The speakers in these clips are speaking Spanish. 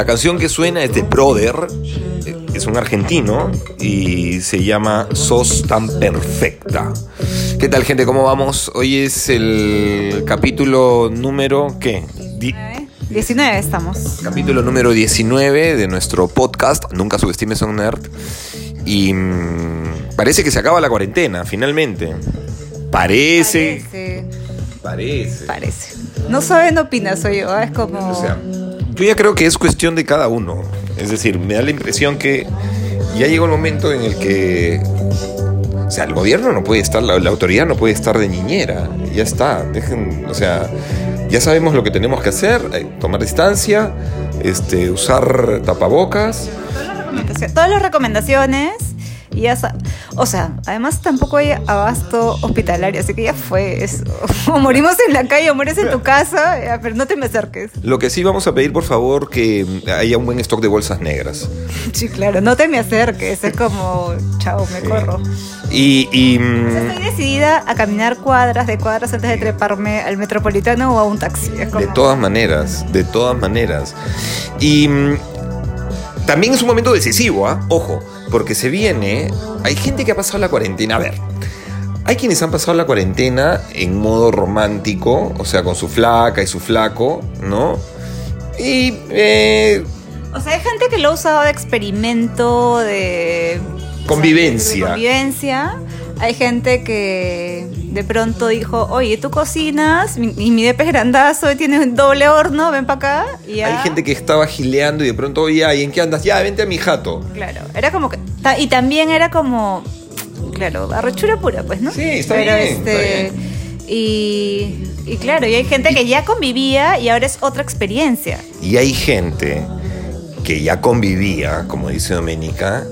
La canción que suena es de Brother, eh, es un argentino y se llama Sos tan perfecta. ¿Qué tal gente? ¿Cómo vamos? Hoy es el capítulo número ¿qué? Di- 19 estamos. capítulo número 19 de nuestro podcast Nunca subestimes a un nerd. Y mm, parece que se acaba la cuarentena, finalmente. Parece. Parece. Parece. Parece. No saben opinas, soy yo. Es como. O sea, yo ya creo que es cuestión de cada uno. Es decir, me da la impresión que ya llegó el momento en el que. O sea, el gobierno no puede estar, la, la autoridad no puede estar de niñera. Ya está. Dejen, o sea, ya sabemos lo que tenemos que hacer: eh, tomar distancia, este, usar tapabocas. Todas las recomendaciones. Y ya O sea, además tampoco hay abasto hospitalario, así que ya fue. Es, o morimos en la calle o mueres en tu casa, ya, pero no te me acerques. Lo que sí vamos a pedir, por favor, que haya un buen stock de bolsas negras. Sí, claro, no te me acerques. Es como, chao, me corro. Y, y, mm, Estoy decidida a caminar cuadras de cuadras antes de treparme al metropolitano o a un taxi. Como, De todas maneras, de todas maneras. Y mm, también es un momento decisivo, ¿ah? Ojo, porque se viene. Hay gente que ha pasado la cuarentena. A ver, hay quienes han pasado la cuarentena en modo romántico, o sea, con su flaca y su flaco, ¿no? Y. eh, O sea, hay gente que lo ha usado de experimento, de... Convivencia. de convivencia. Hay gente que de pronto dijo, oye, tú cocinas y mi depe es grandazo y tiene un doble horno, ven para acá. Y ya. hay gente que estaba gileando y de pronto, oye, ¿y en qué andas? Ya, vente a mi jato. Claro, era como que... Y también era como... Claro, arrechura pura, pues, ¿no? Sí, está Pero bien, este... está Y, y claro, y hay gente que ya convivía y ahora es otra experiencia. Y hay gente que ya convivía, como dice Doménica,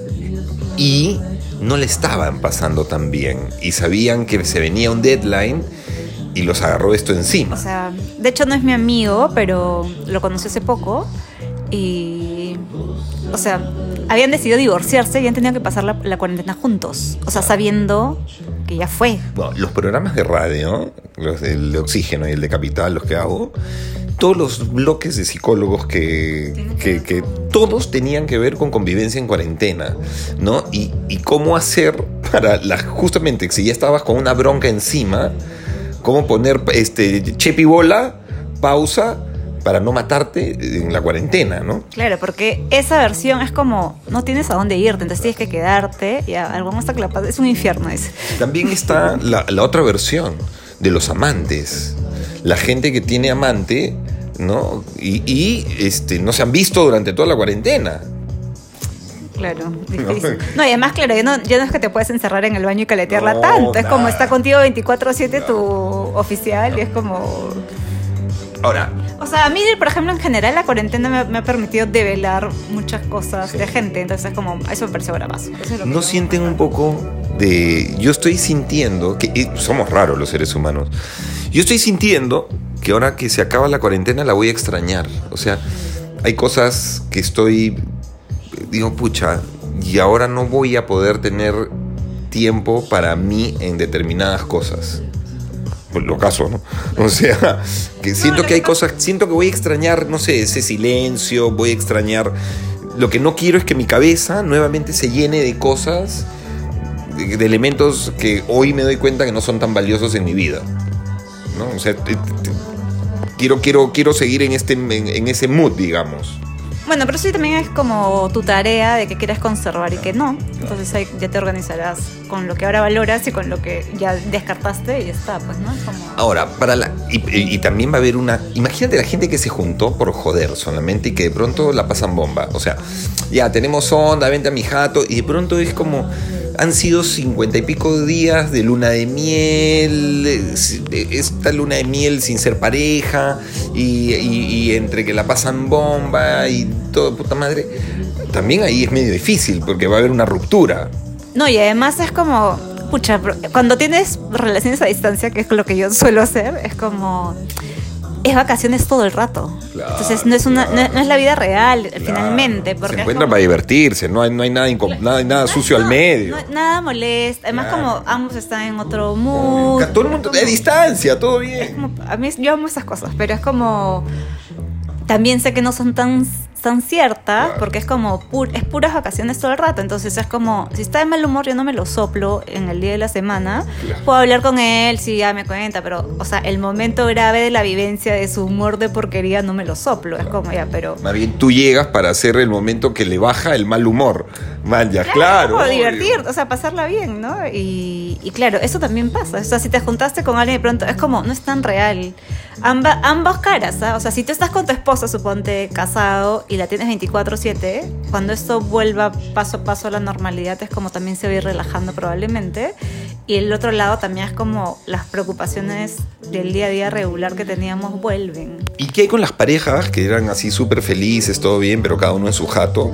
y no le estaban pasando tan bien. Y sabían que se venía un deadline y los agarró esto O encima. sea, de hecho no es mi amigo, pero lo conocí hace poco. Y. O sea, habían decidido divorciarse y han tenido que pasar la, la cuarentena juntos. O sea, sabiendo que ya fue. Bueno, los programas de radio, los del de Oxígeno y el de Capital, los que hago, todos los bloques de psicólogos que, que, que todos tenían que ver con convivencia en cuarentena, ¿no? Y, y cómo hacer para, la, justamente, si ya estabas con una bronca encima, cómo poner este, chepi bola, pausa, para no matarte en la cuarentena, ¿no? Claro, porque esa versión es como no tienes a dónde irte, entonces tienes que quedarte y a algún hasta que la paz es un infierno ese. También está la, la otra versión de los amantes. La gente que tiene amante, ¿no? Y, y, este, no se han visto durante toda la cuarentena. Claro, difícil. No, y además, claro, ya no, ya no es que te puedes encerrar en el baño y caletearla No, tanto. Es como está contigo 24-7 tu oficial y es como. Ahora, O sea, a mí, por ejemplo, en general, la cuarentena me, me ha permitido develar muchas cosas Sí. de gente. Entonces, como, eso me pareció bravazo. Es ¿no sienten un poco de... Yo estoy sintiendo que somos raros los seres humanos. Yo estoy sintiendo que ahora que se acaba la cuarentena la voy a extrañar. O sea, hay cosas que estoy... Digo, pucha, y ahora no voy a poder tener tiempo para mí en determinadas cosas. Pues lo caso, ¿no? O sea, que siento que hay cosas, siento que voy a extrañar, no sé, ese silencio, voy a extrañar... Lo que no quiero es que mi cabeza nuevamente se llene de cosas, de, elementos que hoy me doy cuenta que no son tan valiosos en mi vida. ¿no? O sea, quiero, quiero, quiero seguir en, este, en, en ese mood, digamos. Bueno, pero sí también es como tu tarea de que quieres conservar y que no. Entonces ahí ya te organizarás con lo que ahora valoras y con lo que ya descartaste y ya está, pues, ¿no? Como... Ahora, para la. Y, y- y también va a haber una. Imagínate la gente que se juntó por joder solamente y que de pronto la pasan bomba. O sea, ya tenemos onda, vente a mi jato. Y de pronto es como. Han sido cincuenta y pico días de luna de miel, esta luna de miel sin ser pareja, y, entre que la pasan bomba y todo, puta madre. También ahí es medio difícil porque va a haber una ruptura. No, y además es como, pucha, cuando tienes relaciones a distancia, que es lo que yo suelo hacer, es como, es vacaciones todo el rato. Claro, Entonces no es una, no, claro. no es la vida real, Claro. finalmente. Porque se encuentran como- para divertirse, no hay, no hay nada, nada, nada sucio al medio. nada molesta. Además, como ambos están en otro mood. Todo el mundo de distancia, todo bien. como- a mí yo amo esas cosas, pero es como también sé que no son tan tan cierta, Claro. porque es como, pu- es puras vacaciones todo el rato. Entonces es como, si está de mal humor, yo no me lo soplo en el día de la semana. Claro. Puedo hablar con él, sí, ya me cuenta, pero, o sea, el momento grave de la vivencia de su humor de porquería no me lo soplo. Es como, ya, pero. Más bien tú llegas para hacer el momento que le baja el mal humor. Man, ya, claro. obvio. divertir, o sea, pasarla bien, ¿no? Y, y claro, eso también pasa. O sea, si te juntaste con alguien de pronto, es como, no es tan real. Amba, ambas caras, ¿ah? O sea, si tú estás con tu esposa, suponte, casado, y la tienes 24-7, cuando esto vuelva paso a paso a la normalidad, es como también se va a ir relajando probablemente. Y el otro lado también es como las preocupaciones del día a día regular que teníamos vuelven. ¿Y qué hay con las parejas que eran así súper felices, todo bien, pero cada uno en su jato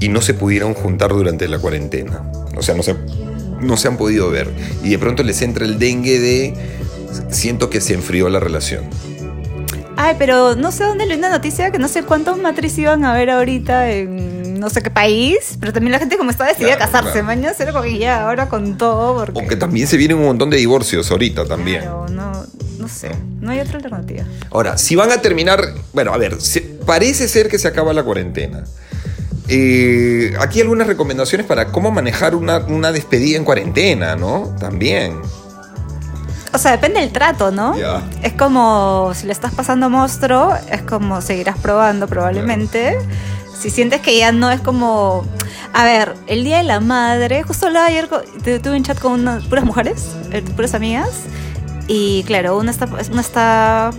y no se pudieron juntar durante la cuarentena? O sea, no se, no se han podido ver. Y de pronto les entra el dengue de siento que se enfrió la relación. Ay, pero no sé dónde leí una noticia que no sé cuántos matris iban a ver ahorita en no sé qué país, pero también la gente como está decidida Claro, a casarse, claro. mañana como que ya ahora con todo, porque... Aunque también se vienen un montón de divorcios ahorita también. Claro, no, no sé, no hay otra alternativa. Ahora, si van a terminar, bueno, a ver, se- parece ser que se acaba la cuarentena. Eh, aquí algunas recomendaciones para cómo manejar una, una despedida en cuarentena, ¿no? También. O sea, depende del trato, ¿no? Ya. Es como si le estás pasando monstruo, es como seguirás probando probablemente. Si sientes que ya no es como... A ver, el Día de la Madre, justo hablaba ayer, tuve un chat con unas puras mujeres, eh, puras amigas, y claro, una está, una está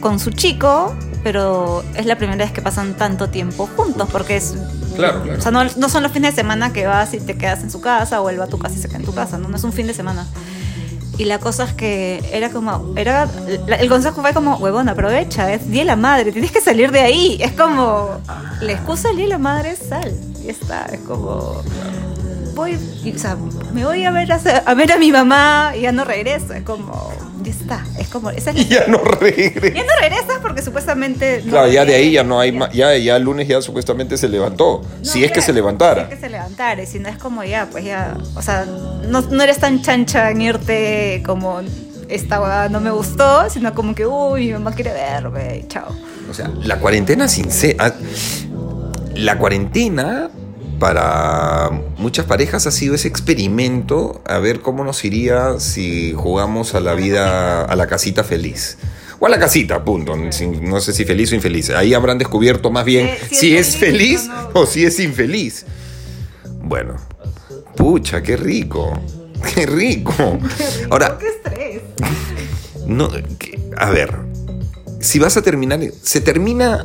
con su chico, pero es la primera vez que pasan tanto tiempo juntos, porque es... Claro, claro. O sea, no, no son los fines de semana que vas y te quedas en su casa, o él va a tu casa y se queda en tu casa, ¿no? No es un fin de semana. Y la cosa es que era como, era, el consejo fue como, huevón, aprovecha, es Día la Madre, tienes que salir de ahí. Es como, la excusa del Día la Madre es sal, y está, es como, voy, o sea, me voy a ver a, a ver a mi mamá y ya no regreso, es como, ya está, es como, esa es Y ya no regresa. ya no regresas porque supuestamente... no Claro, ya de ahí ya regresas, no hay ma- ya ya el lunes ya supuestamente se levantó. No, si es que se levantara. Si es que se levantara, y si no es como ya, pues ya, o sea, no, no eres tan chancha en irte como esta huevada no me gustó, sino como que, uy, mi mamá quiere verme, chao. O sea, la cuarentena sincera. La cuarentena para muchas parejas ha sido ese experimento a ver cómo nos iría si jugamos a la vida, a la casita feliz. O a la casita, punto. No sé si feliz o infeliz. Ahí habrán descubierto más bien Eh, si si es es feliz feliz o no. o si es infeliz. Bueno, pucha, qué rico. Qué rico. Ahora, ¡Qué estrés! no, a ver, si vas a terminar, se termina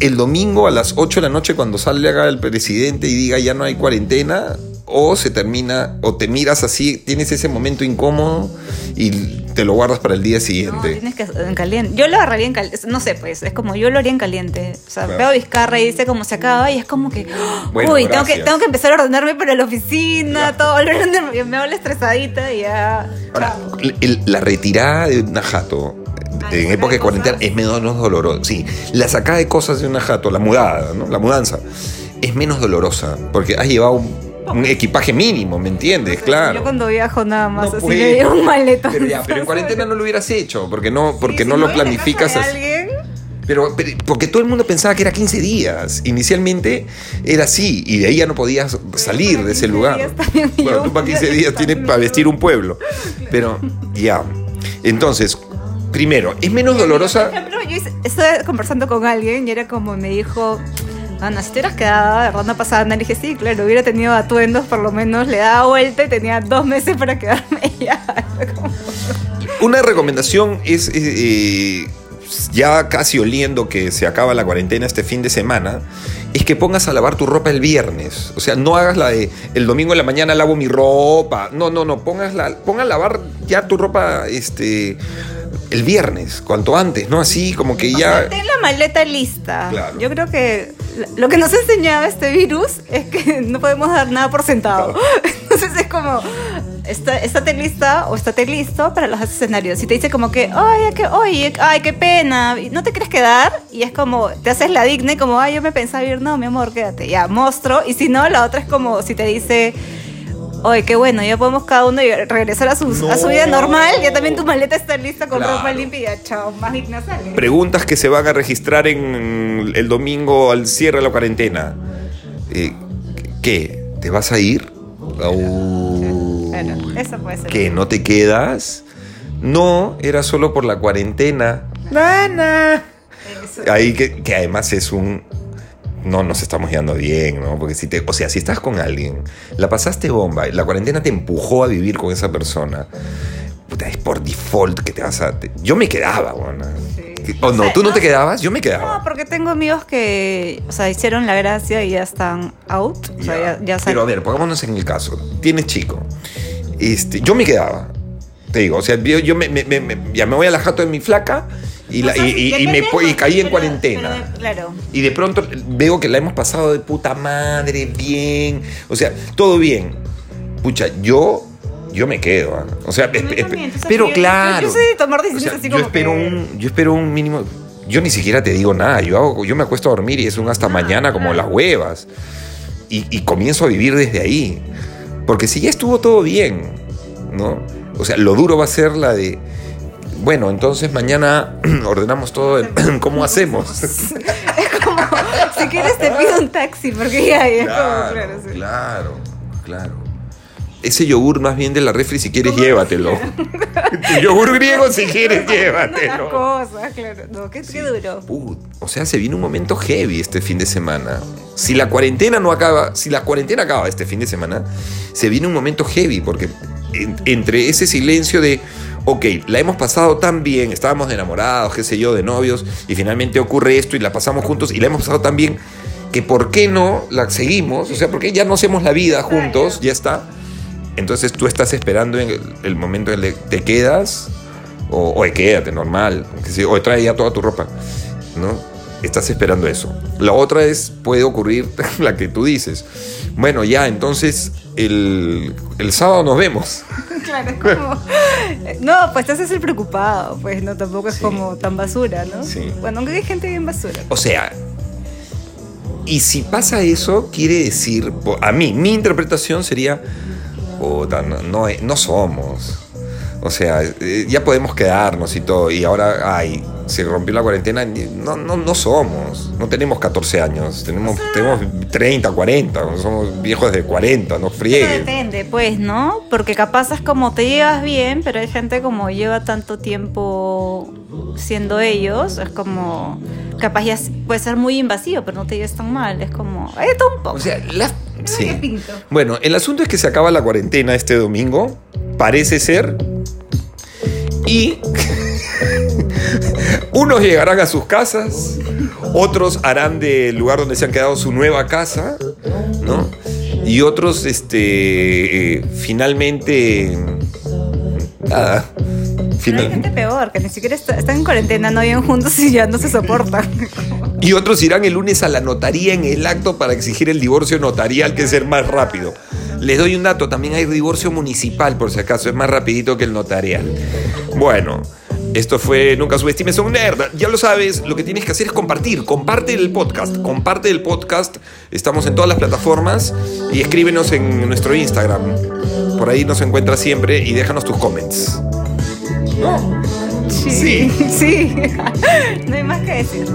el domingo a las 8 de la noche cuando salga el presidente y diga ya no hay cuarentena, o se termina, o te miras así, tienes ese momento incómodo y te lo guardas para el día No, siguiente. tienes que en caliente. Yo lo agarraría en caliente. No sé, pues, es como yo lo haría en caliente. O sea, Claro. veo a Vizcarra y dice cómo se acaba y es como que. Bueno, uy, tengo que, tengo que empezar a ordenarme para la oficina, Claro. todo, volver a. Me hago la estresadita y ya. Ahora, el- la retirada de una jato Ah, en época de cuarentena es menos dolorosa. Sí, la sacada de cosas de una jato, la mudada, ¿no? la mudanza, es menos dolorosa porque has llevado un, un equipaje mínimo, ¿me entiendes? Claro. Yo cuando viajo nada más, No así puede. me llevo un maletón. Pero ya, pero en cuarentena no lo hubieras hecho, porque no, porque Sí, no si lo planificas así. alguien, Pero, pero- porque todo el mundo pensaba que era 15 días. Inicialmente era así, y de ahí ya no podías salir de ese 15 lugar. Bueno, tú para un 15 días tienes para vestir un pueblo. Pero ya. Entonces, primero, es menos dolorosa. Por ejemplo, yo estaba conversando con alguien y era como me dijo, Ana, si te hubieras quedado de ronda pasada, le dije, sí, claro, hubiera tenido atuendos, por lo menos le daba vuelta y tenía dos meses para quedarme ya. Como- Una recomendación es, eh, eh, ya casi oliendo que se acaba la cuarentena este fin de semana, es que pongas a lavar tu ropa el viernes. O sea, no hagas la de el domingo en la mañana lavo mi ropa. No, no, no, pongas la, ponga a lavar ya tu ropa este, el viernes, cuanto antes, ¿no? Así como que O ya... sea, ten la maleta lista. Claro. Yo creo que lo que nos ha enseñado este virus es que no podemos dar nada por sentado. Entonces es como, está, estate lista o estate listo para los escenarios. Si te dice como que, ay, que, oye, ay, qué pena, no te quieres quedar, y es como, te haces la digna y como, ay, yo me pensaba ir, no, mi amor, quédate, ya, monstruo. Y si no, la otra es como, si te dice, Oye, qué bueno, ya podemos cada uno regresar a, sus- a su vida No. normal. Ya también tu maleta está lista con Claro. ropa limpia chao, más digna sale. Preguntas que se van a registrar en el domingo al cierre de la cuarentena. Eh, ¿Qué? ¿Te vas a ir? Claro, eso puede ser. ¿Qué? ¿No te quedas? No, era solo por la cuarentena. Nana. Ahí que, que además es un. No nos estamos llevando bien, ¿no? Porque si te. O sea, si estás con alguien, la pasaste bomba, la cuarentena te empujó a vivir con esa persona. Puta, es por default que te vas a. te- yo me quedaba, bueno. Sí. ¿O no? O sea, ¿Tú no no- te quedabas? Yo me No, quedaba. porque tengo amigos que, o sea, hicieron la gracia y ya están out. O sea, ya, ya Pero a ver, pongámonos en el caso. Tienes chico. Este, yo me quedaba. Te digo, o sea, yo, yo me, me- me- me- ya me voy a la jato de mi flaca y, la- O sea, y- sí, y- que y me, y caí en cuarentena. pero, claro. Y de pronto veo que la hemos pasado de puta madre, bien. O sea, todo bien. Pucha, yo, yo me quedo. ¿ah? O sea, Yo también, pero yo- claro. yo soy de tomar O sea, decisiones yo como espero que- un, yo espero un mínimo. Yo ni siquiera te digo nada. Yo hago, yo me acuesto a dormir y es un hasta mañana como las huevas. Y, y comienzo a vivir desde ahí. Porque si ya estuvo todo bien, ¿no? O sea, lo duro va a ser la de. Bueno, entonces mañana ordenamos todo. el- ¿Cómo hacemos? Es como, si quieres te pido un taxi, porque ya, ya como, claro, sí. claro, claro. Ese yogur más bien de la refri, si quieres, llévatelo. tu yogur griego, si quieres, llévatelo. cosas, claro. No, qué, qué duro. Put, o sea, se viene un momento heavy este fin de semana. Si la cuarentena no acaba, si la cuarentena acaba este fin de semana, se viene un momento heavy porque en- entre ese silencio de, ok, la hemos pasado tan bien, estábamos enamorados, qué sé yo, de novios, y finalmente ocurre esto y la pasamos juntos y la hemos pasado tan bien que por qué no la seguimos, o sea, porque ya no hacemos la vida juntos, ya está. Entonces tú estás esperando en el, momento en el que te quedas, o, o quédate normal, o trae ya toda tu ropa, ¿no? Estás esperando eso. La otra es, puede ocurrir la que tú dices. Bueno, ya, entonces el, el sábado nos vemos. Claro, es como. No, pues te haces el preocupado, pues no, tampoco es Sí. como tan basura, ¿no? Sí. Bueno, aunque hay gente bien basura. O sea, y si pasa eso, quiere decir, a mí, mi interpretación sería, no, no somos. O sea, eh, ya podemos quedarnos y todo, y ahora, ay, se rompió la cuarentena, no, no, no somos, no tenemos 14 años, tenemos, tenemos 30, 40, somos viejos de 40, no Pero friegues. depende, pues, ¿no? Porque capaz es como te llevas bien, pero hay gente como lleva tanto tiempo siendo ellos, es como. Capaz ya puede ser muy invasivo, pero no te lleves tan mal. Es como. Todo un poco. O sea, la... sí. Bueno, el asunto es que se acaba la cuarentena este domingo, parece ser, y unos llegarán a sus casas, otros harán del lugar donde se han quedado su nueva casa, ¿no? Y otros, este, eh, finalmente, nada, Pero hay final- gente peor, que ni siquiera está- están en cuarentena, no viven juntos y ya no se soportan. Y otros irán el lunes a la notaría en el acto para exigir el divorcio notarial, que es el más rápido. Les doy un dato, también hay divorcio municipal, por si acaso, es más rapidito que el notarial. Bueno, esto fue Nunca subestimes a un nerd. Ya lo sabes, lo que tienes que hacer es compartir. Comparte el podcast, comparte el podcast. Estamos en todas las plataformas y escríbenos en nuestro Instagram. Por ahí nos encuentras siempre y déjanos tus comments. ¿No? Sí. Sí. no hay más que decir.